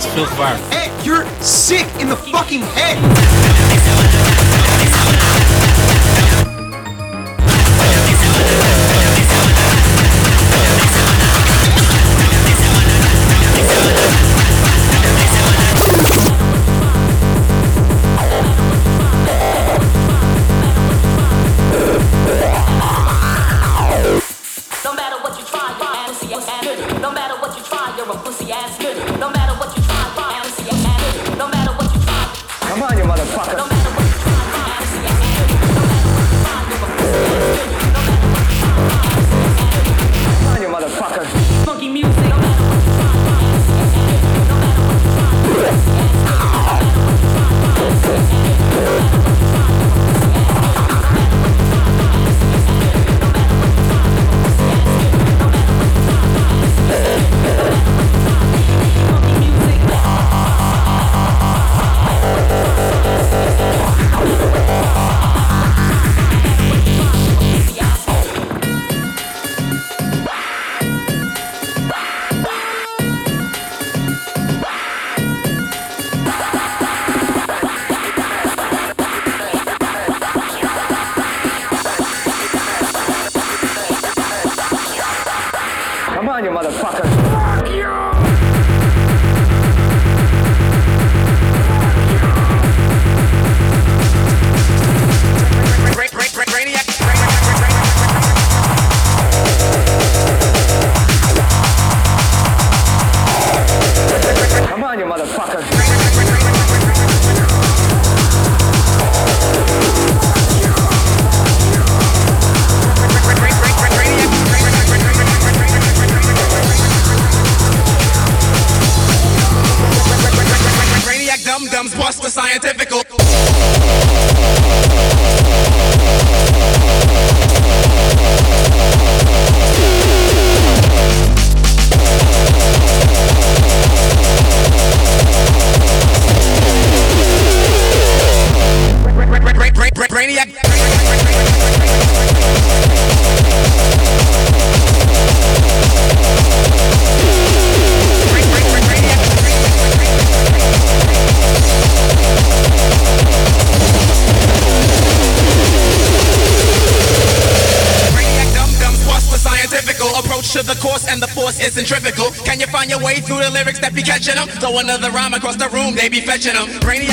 te veel gevaar. another rhyme across the room, they be fetching them. Brainy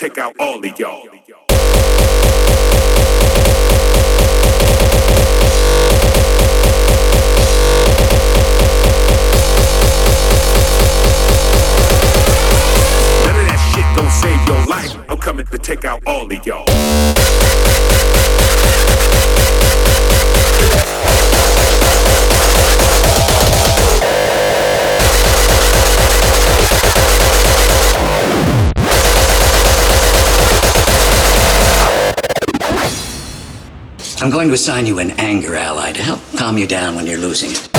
take out all of y'all. going to assign you an anger ally to help calm you down when you're losing it.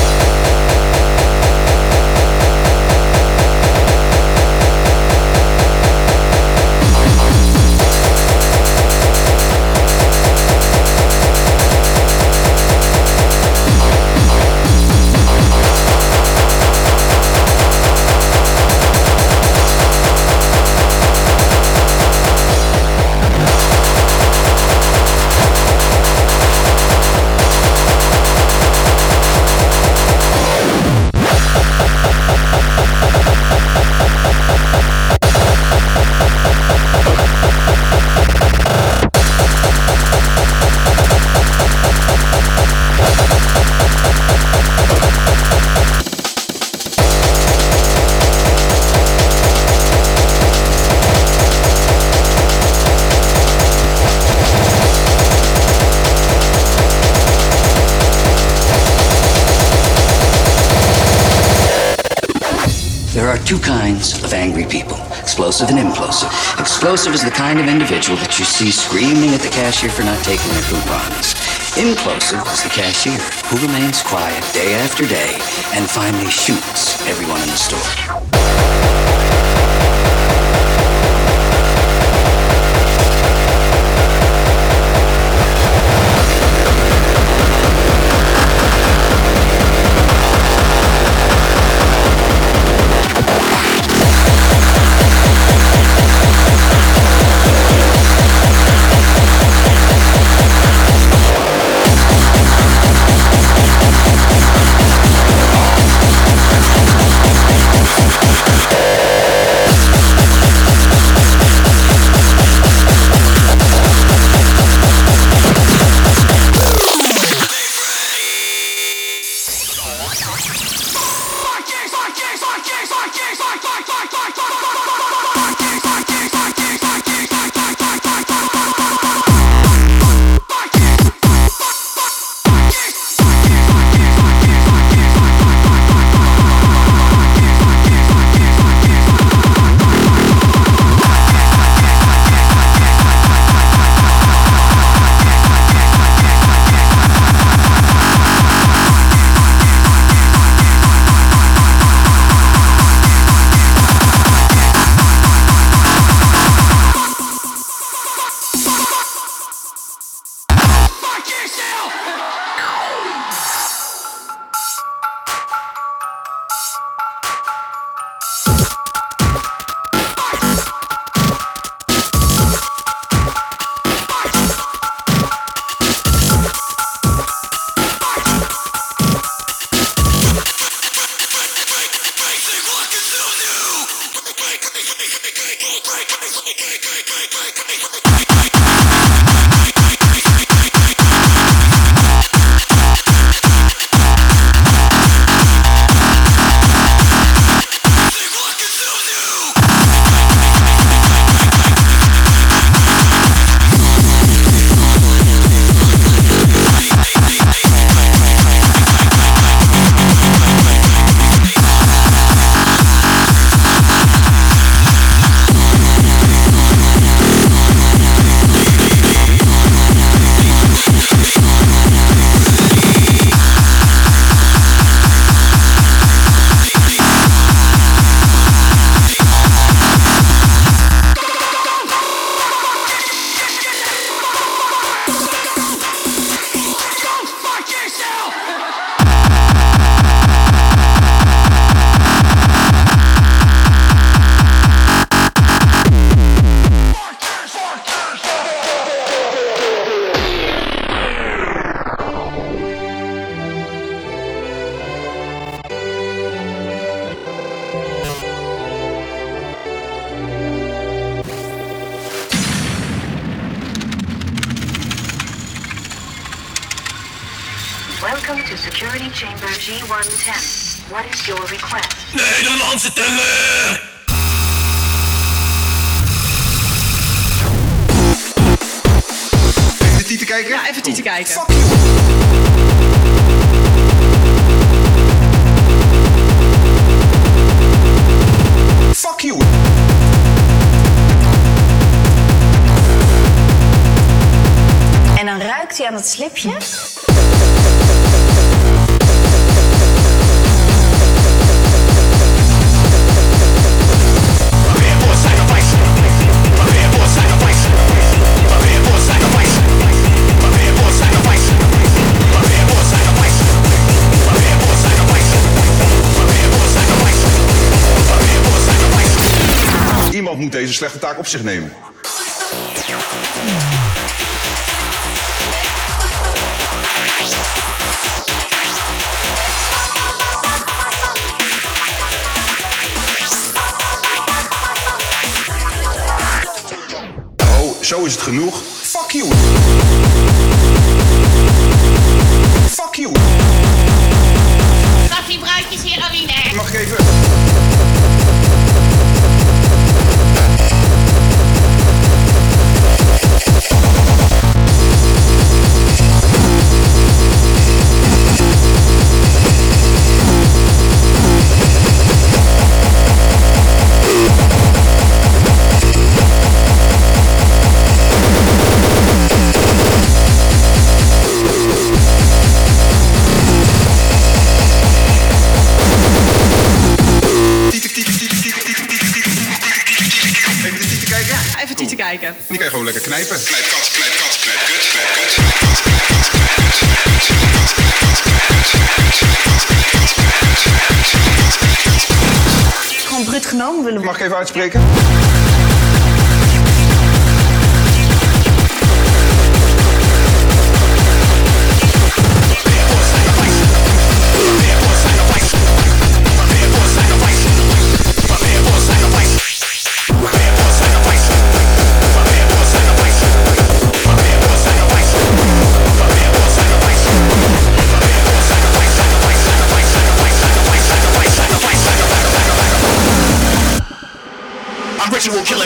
Impulsive is the kind of individual that you see screaming at the cashier for not taking their coupons. Inclusive is the cashier who remains quiet day after day and finally shoots everyone in the store. op zich nemen. Oh, zo is het genoeg. uitspreken? sexual killer.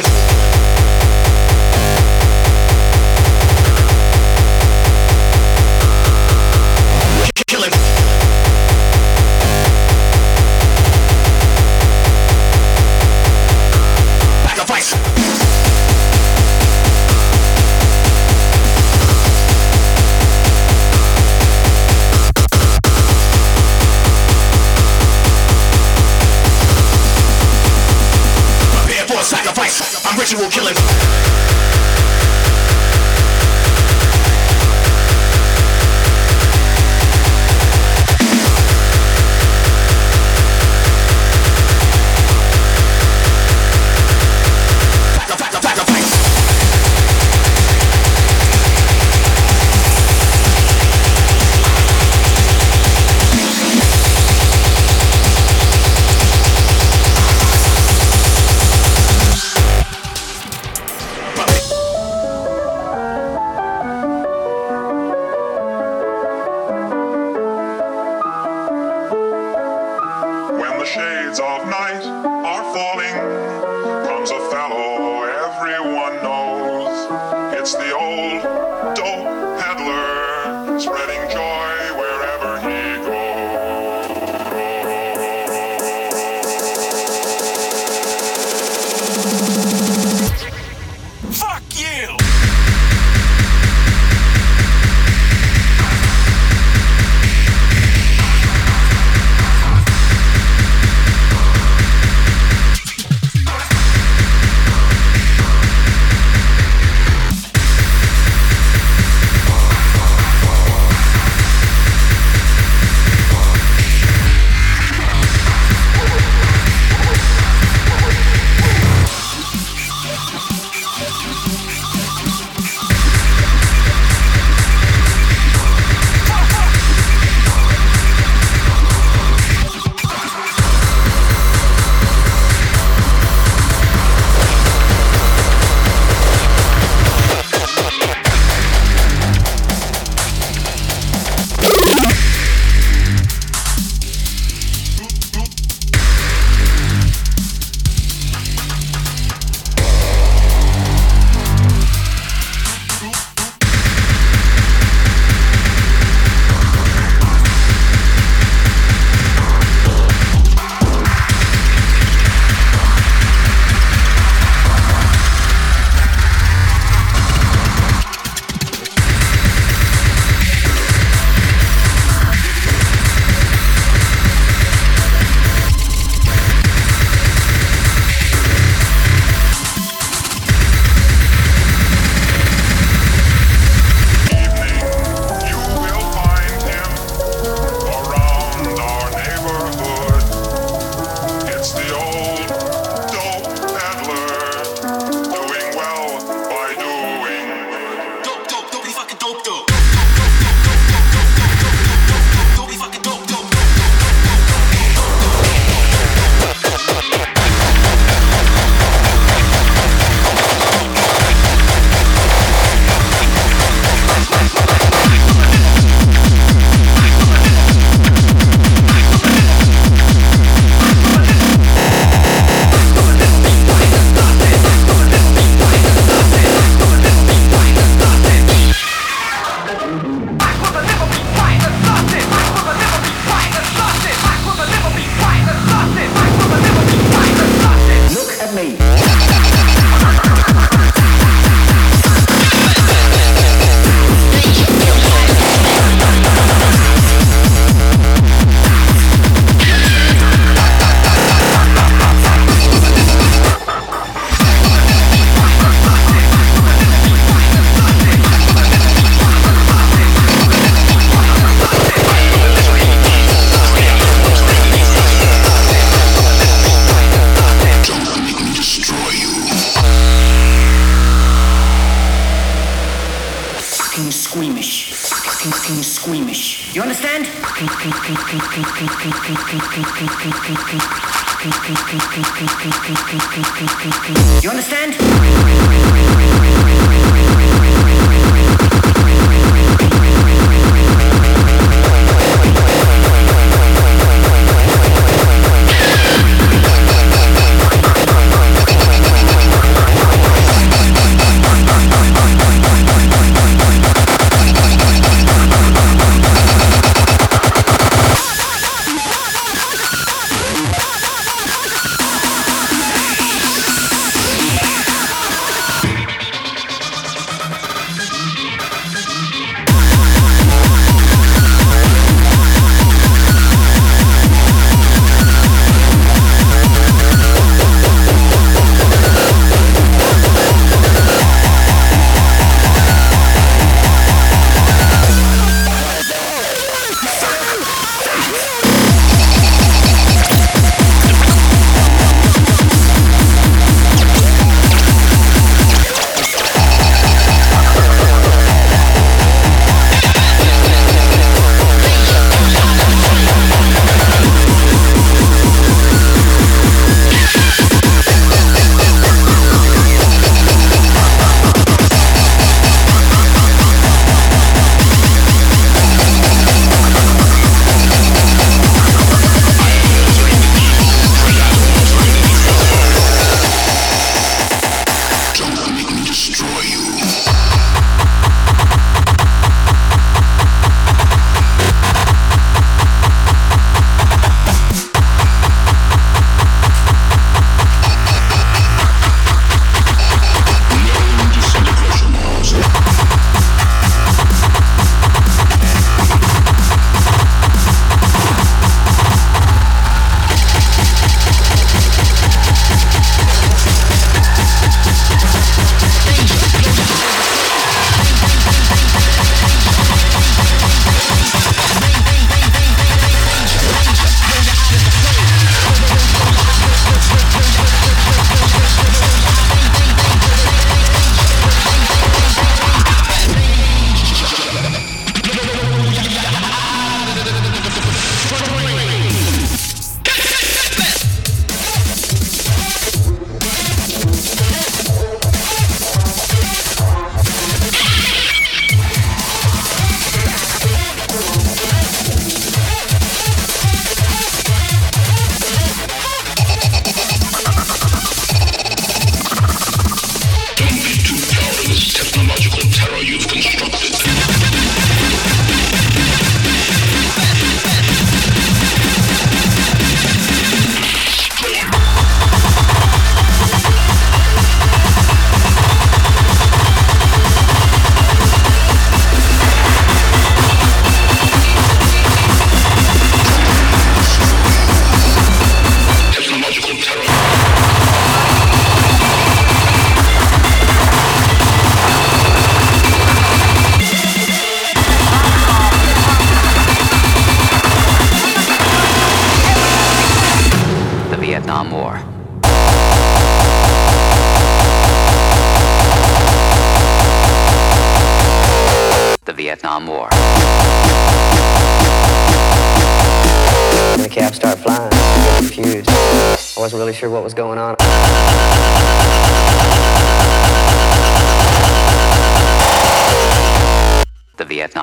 You understand?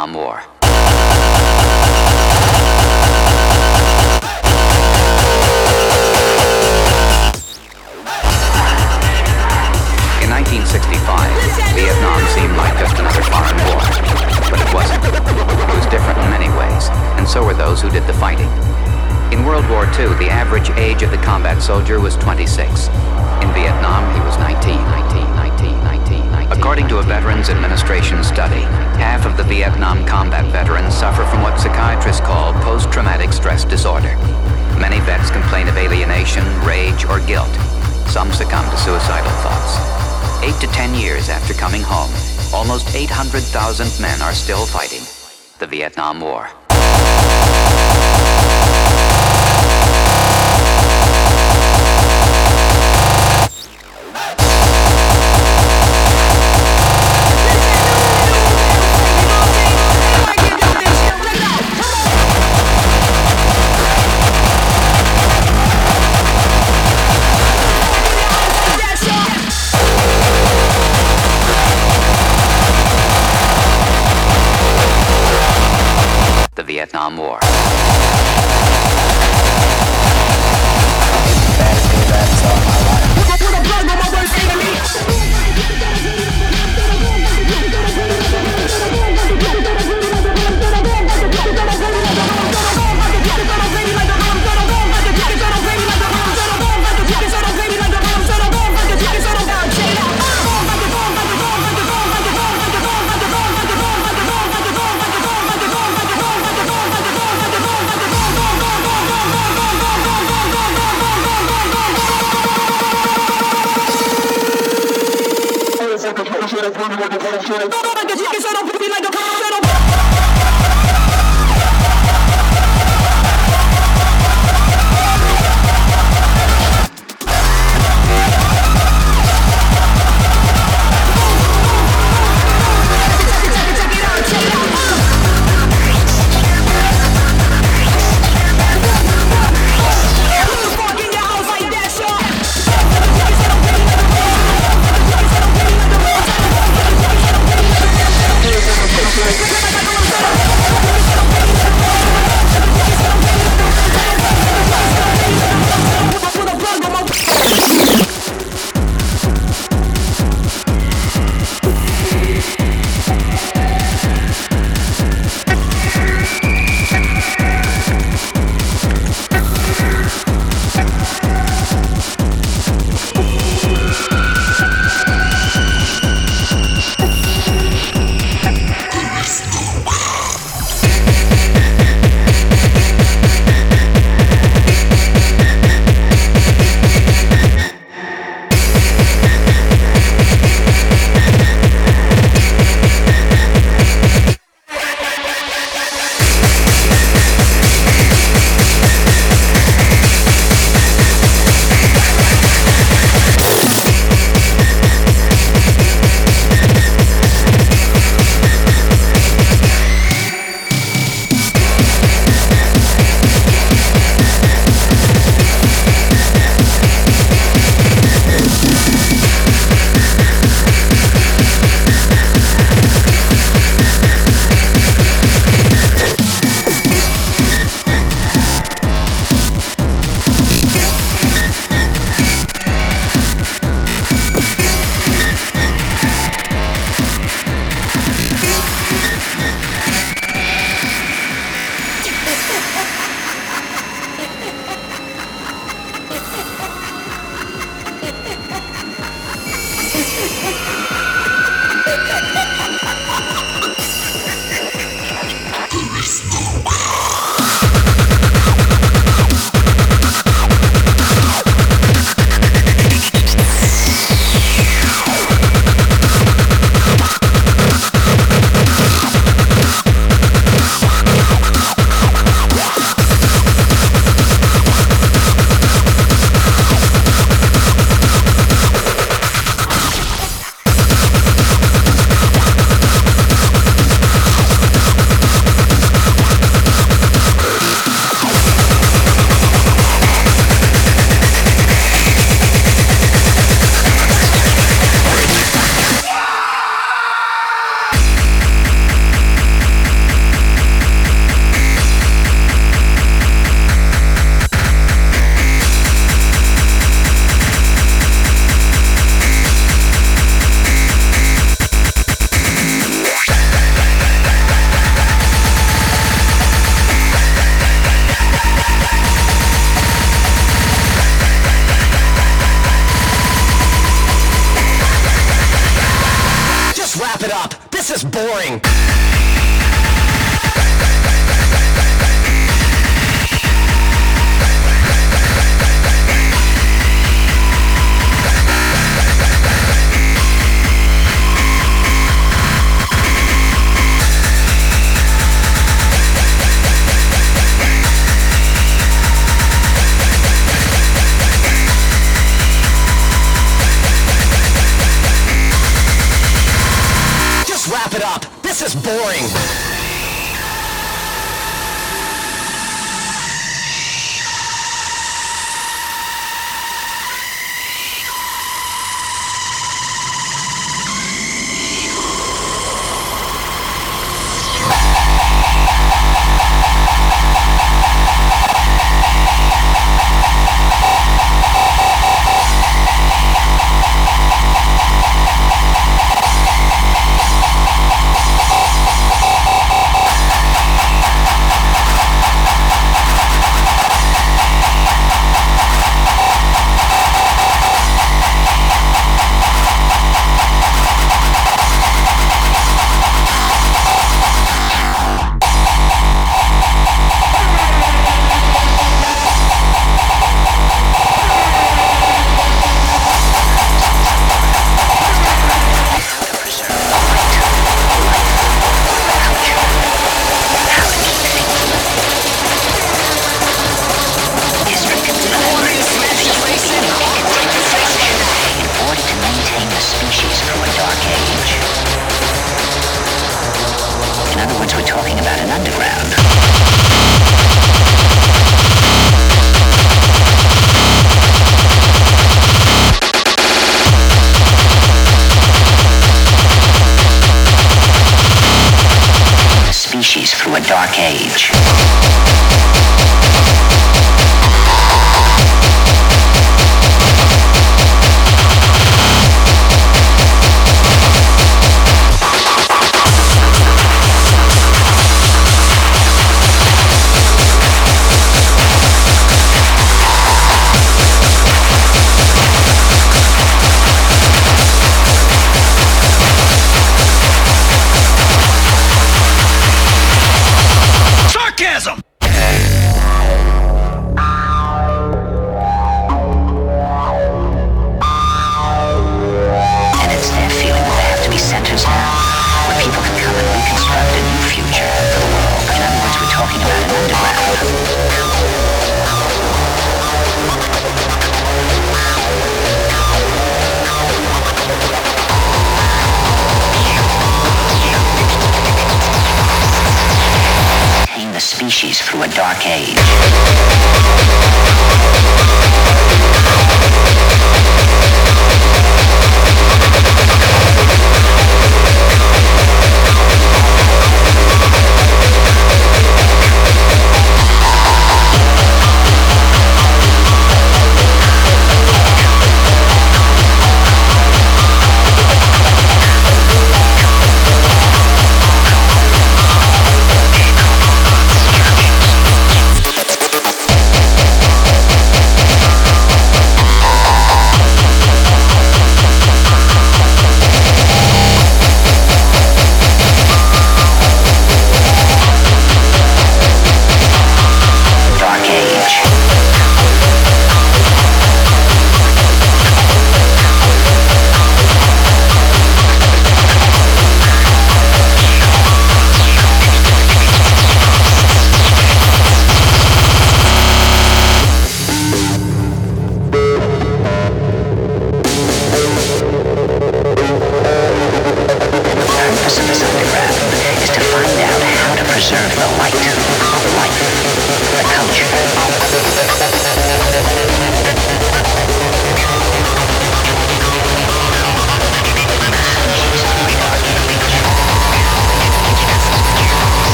In 1965, Vietnam seemed like just another foreign war. But it wasn't. It was different in many ways, and so were those who did the fighting. In World War II, the average age of the combat soldier was 26. In Vietnam, he was 19, 19, 19, 19, 19. According to a Veterans Administration study, half of the Vietnam combat veterans suffer from what psychiatrists call post-traumatic stress disorder. Many vets complain of alienation, rage, or guilt. Some succumb to suicidal thoughts. Eight to ten years after coming home, almost 800,000 men are still fighting the Vietnam War. More.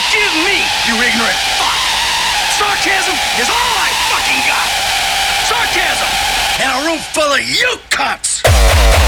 Forgive me, you ignorant fuck! Sarcasm is all I fucking got! Sarcasm! And a room full of you cunts!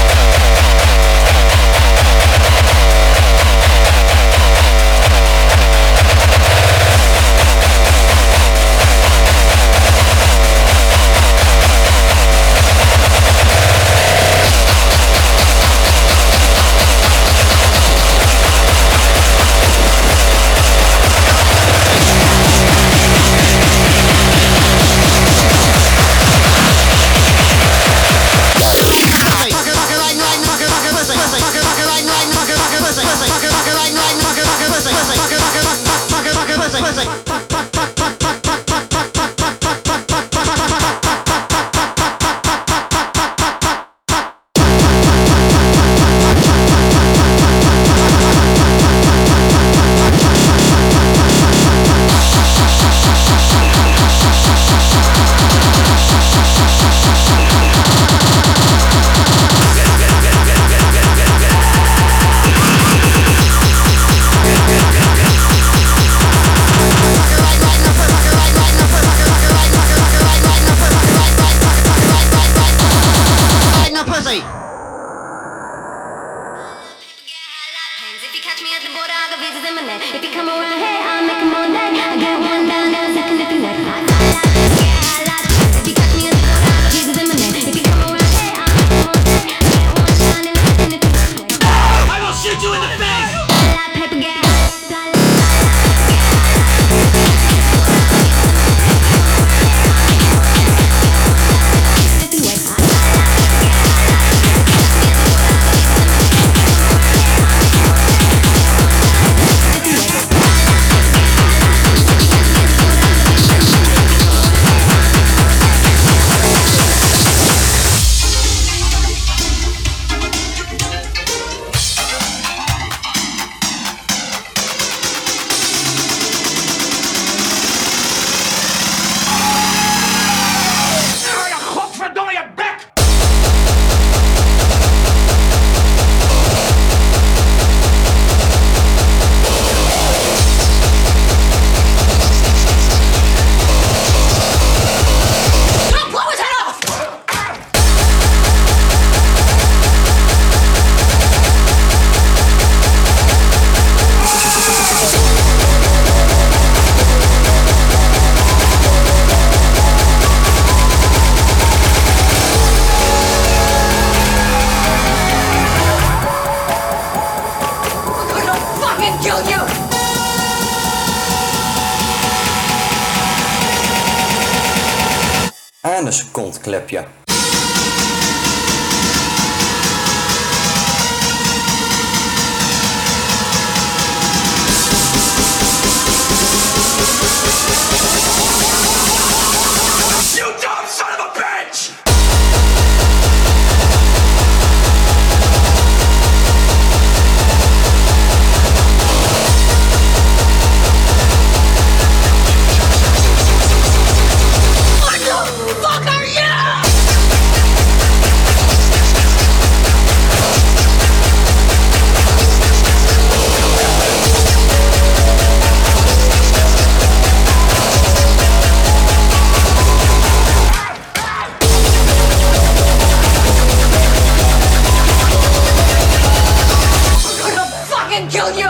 fucking kill you!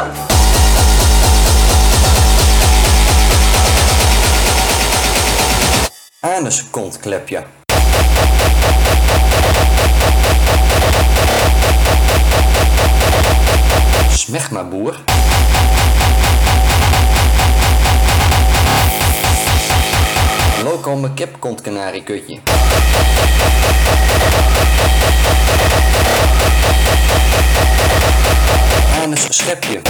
anuskontklepje. Smeg maar boer. Local mijn kip komt kanariekutje. kutje. Anus schepje.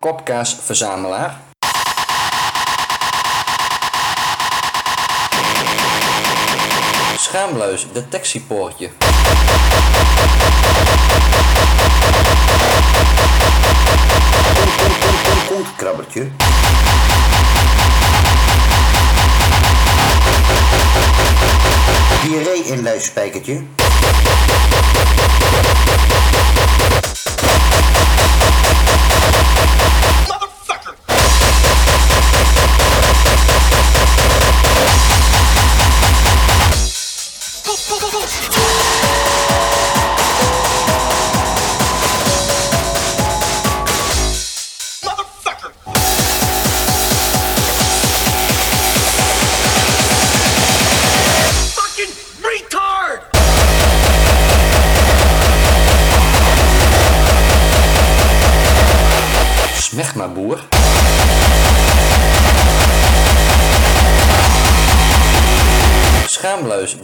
Kopkaasverzamelaar. schaamluis, detectiepoortje. Krabbertje. Diarree in luispijkertje.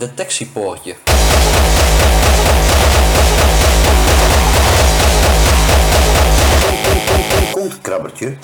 detectiepoortje. Kontkrabbertje.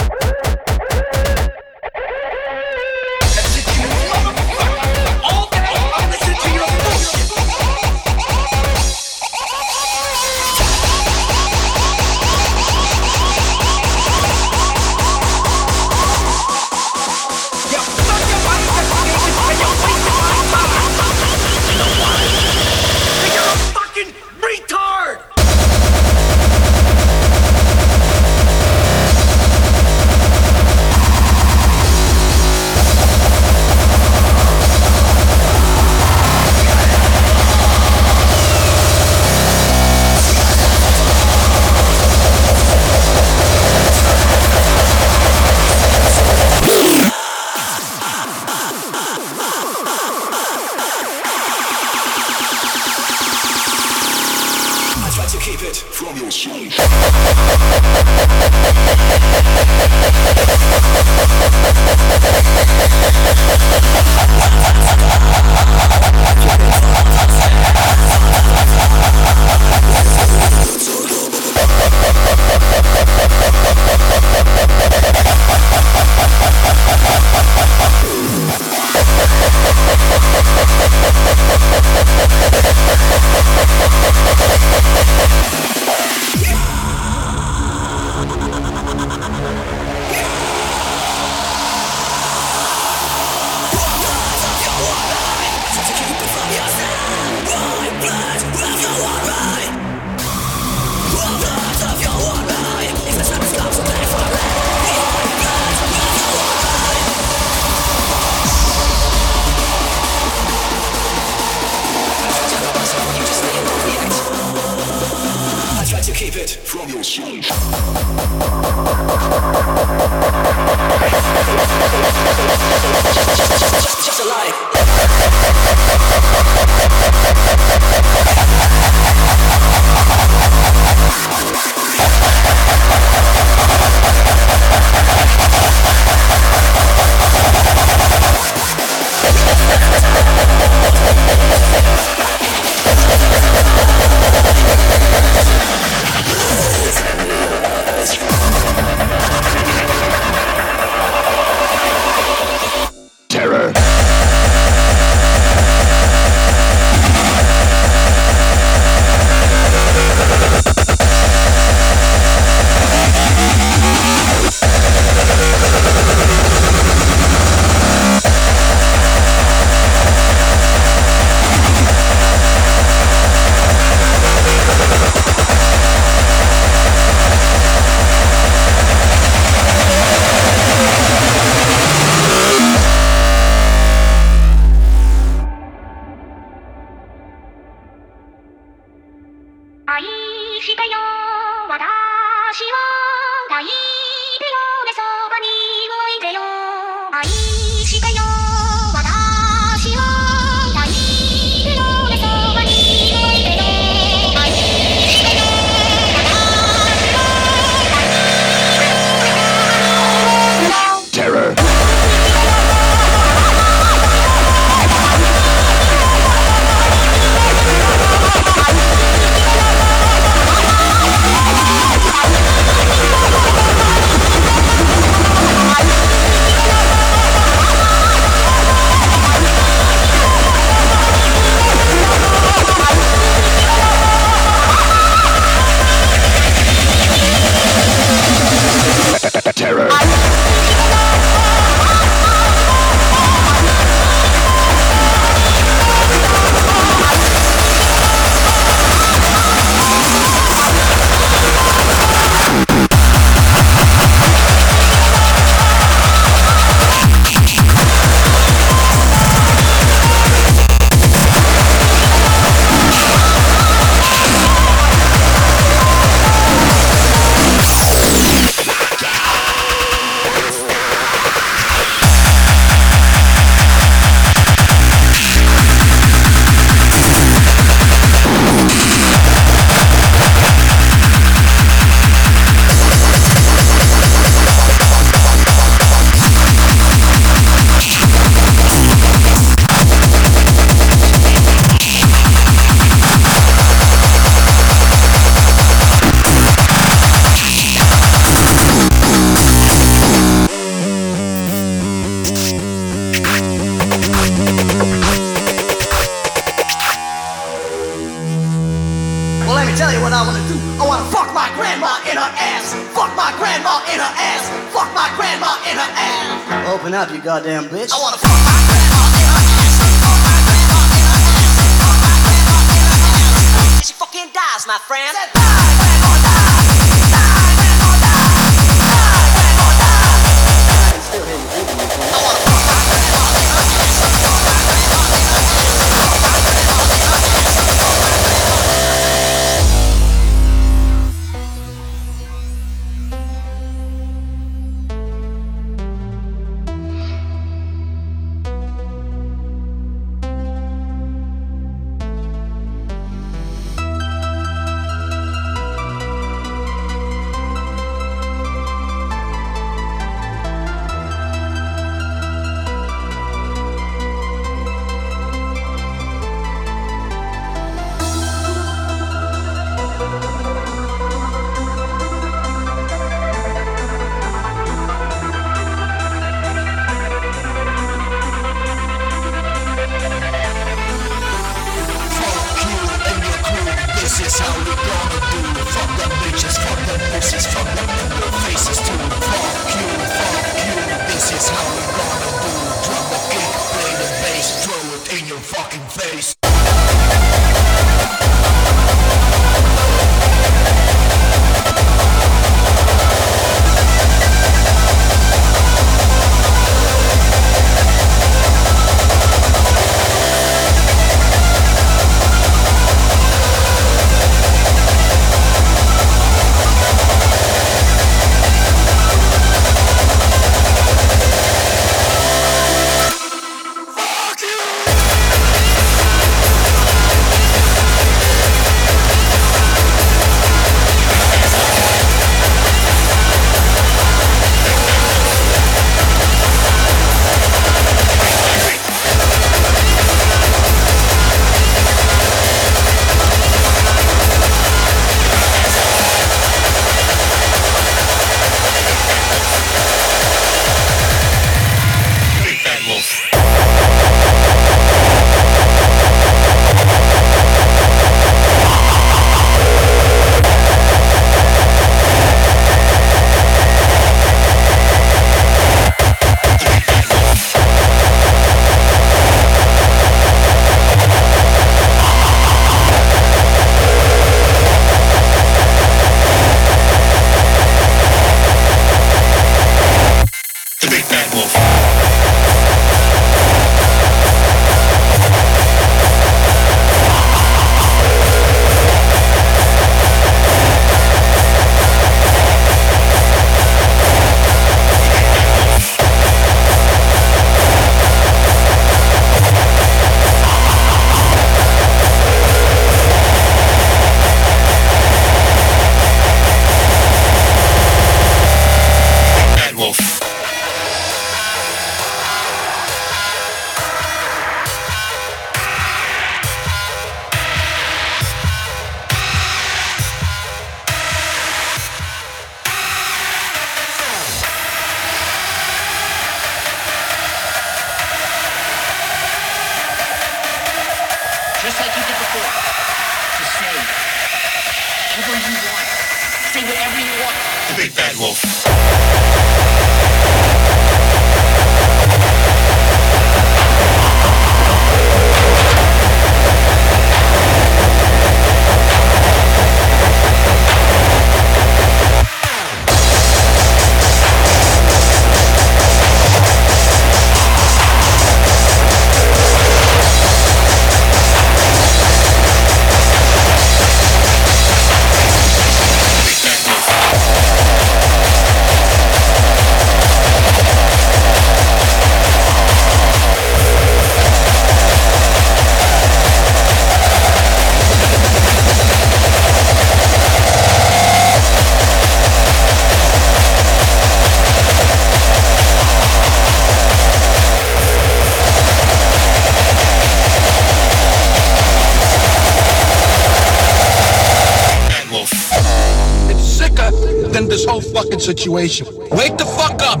situation. Wake the fuck up.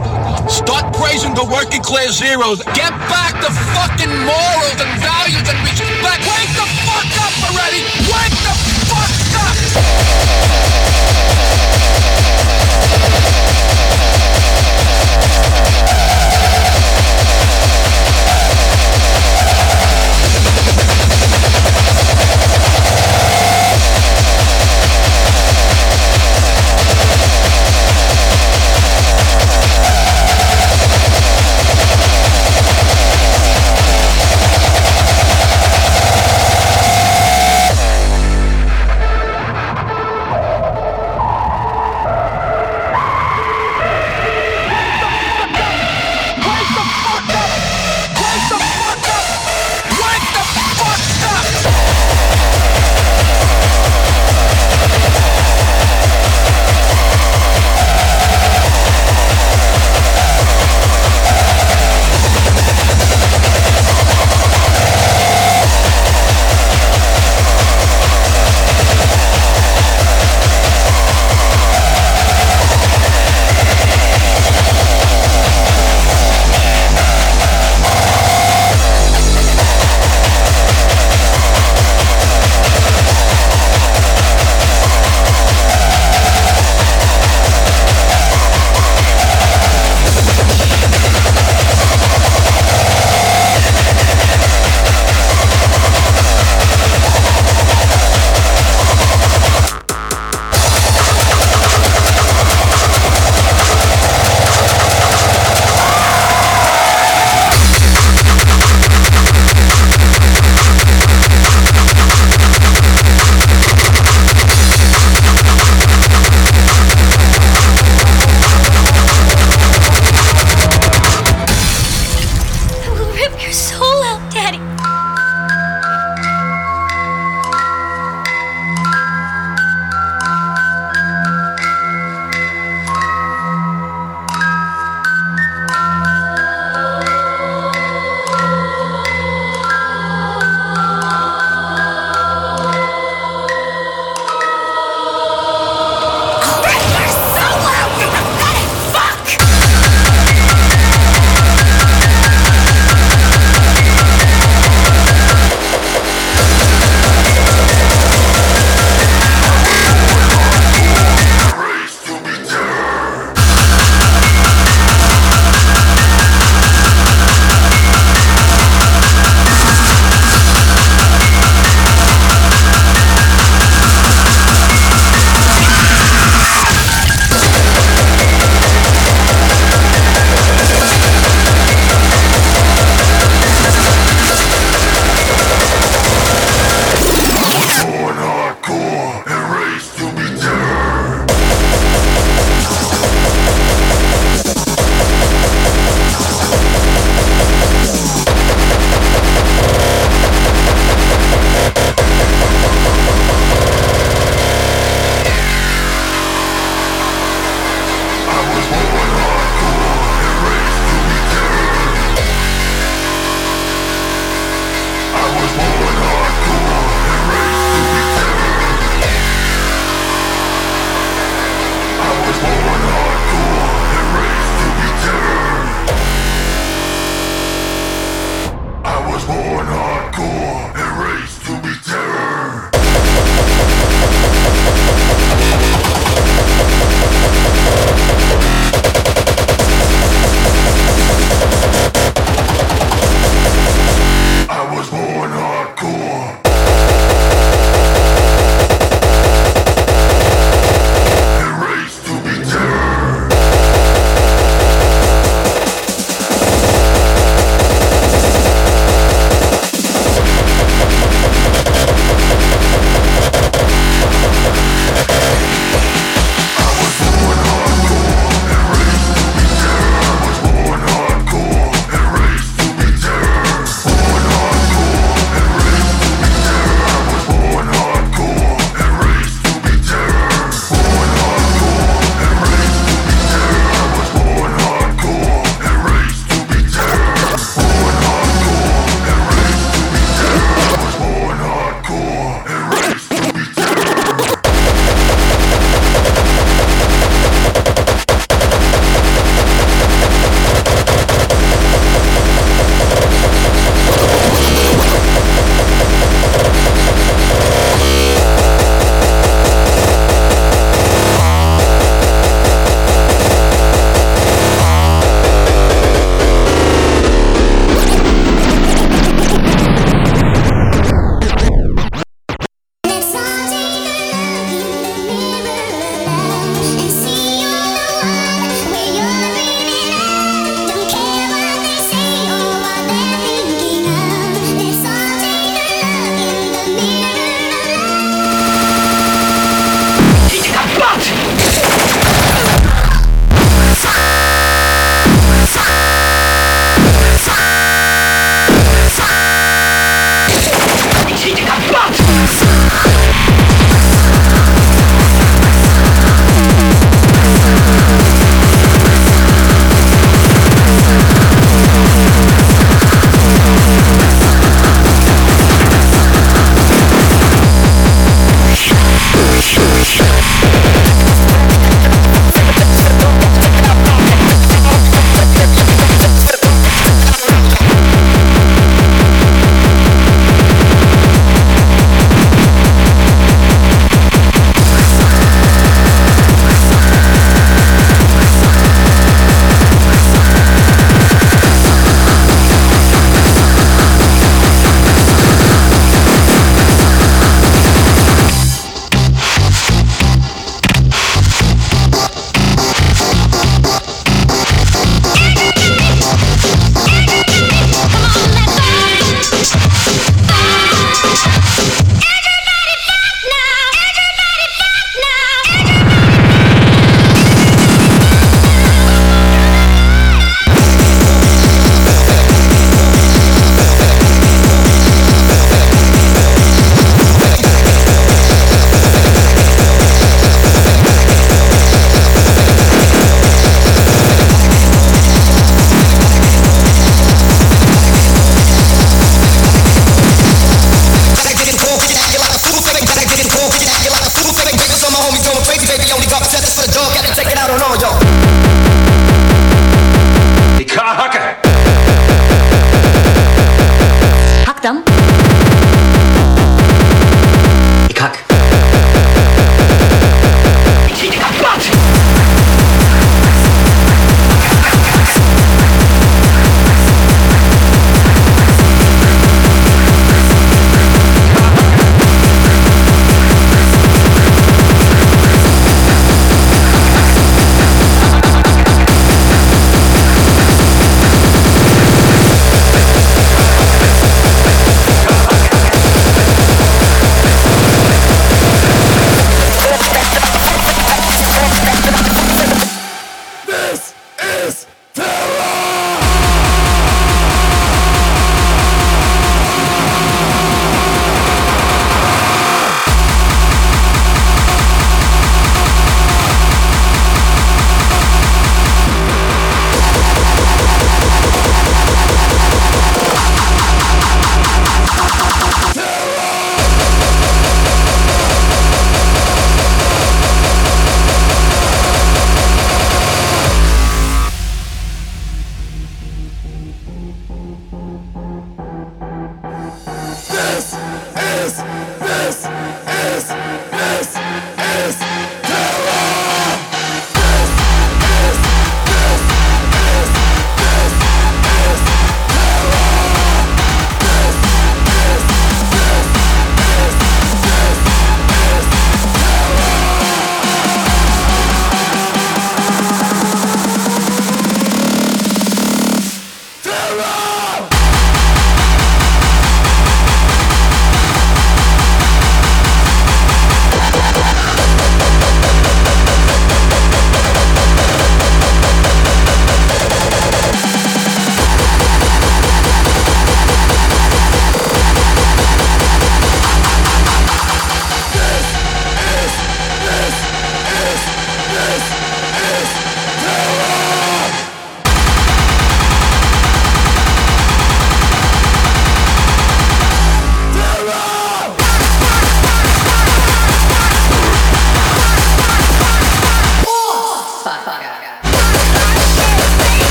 Start praising the working class heroes. Get back.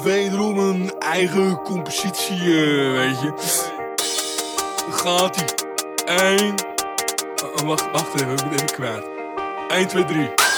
is wederom een eigen compositie, uh, weet je. Gaat hij. 1. Wacht, wacht even, ik ben even kwijt. 1, 2, 3.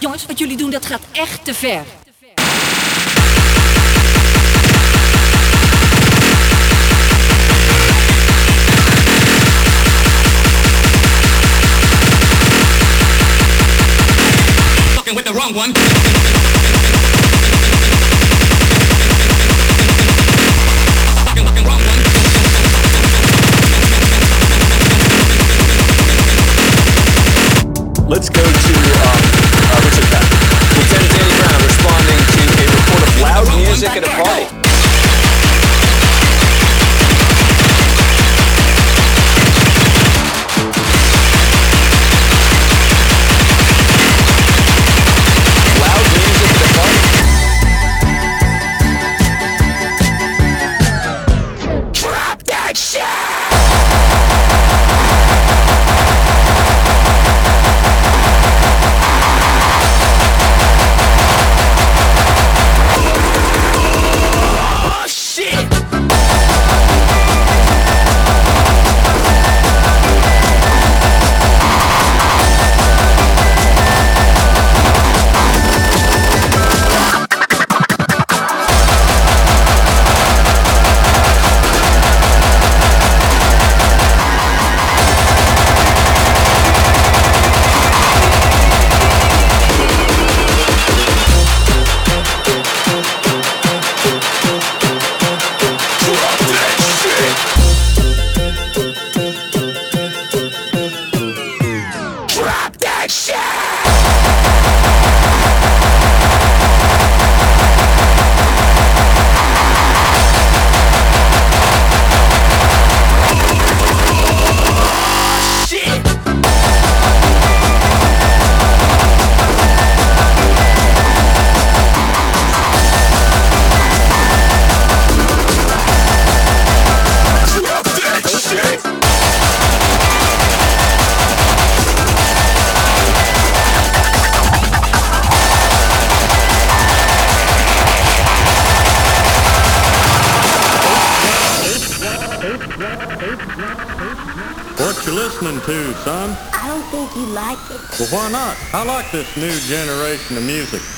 Jongens, wat jullie doen, dat gaat echt te ver. with the wrong one. Let's go to Richard Lieutenant Danny Brown responding to a report of loud music at a party. this new generation of music.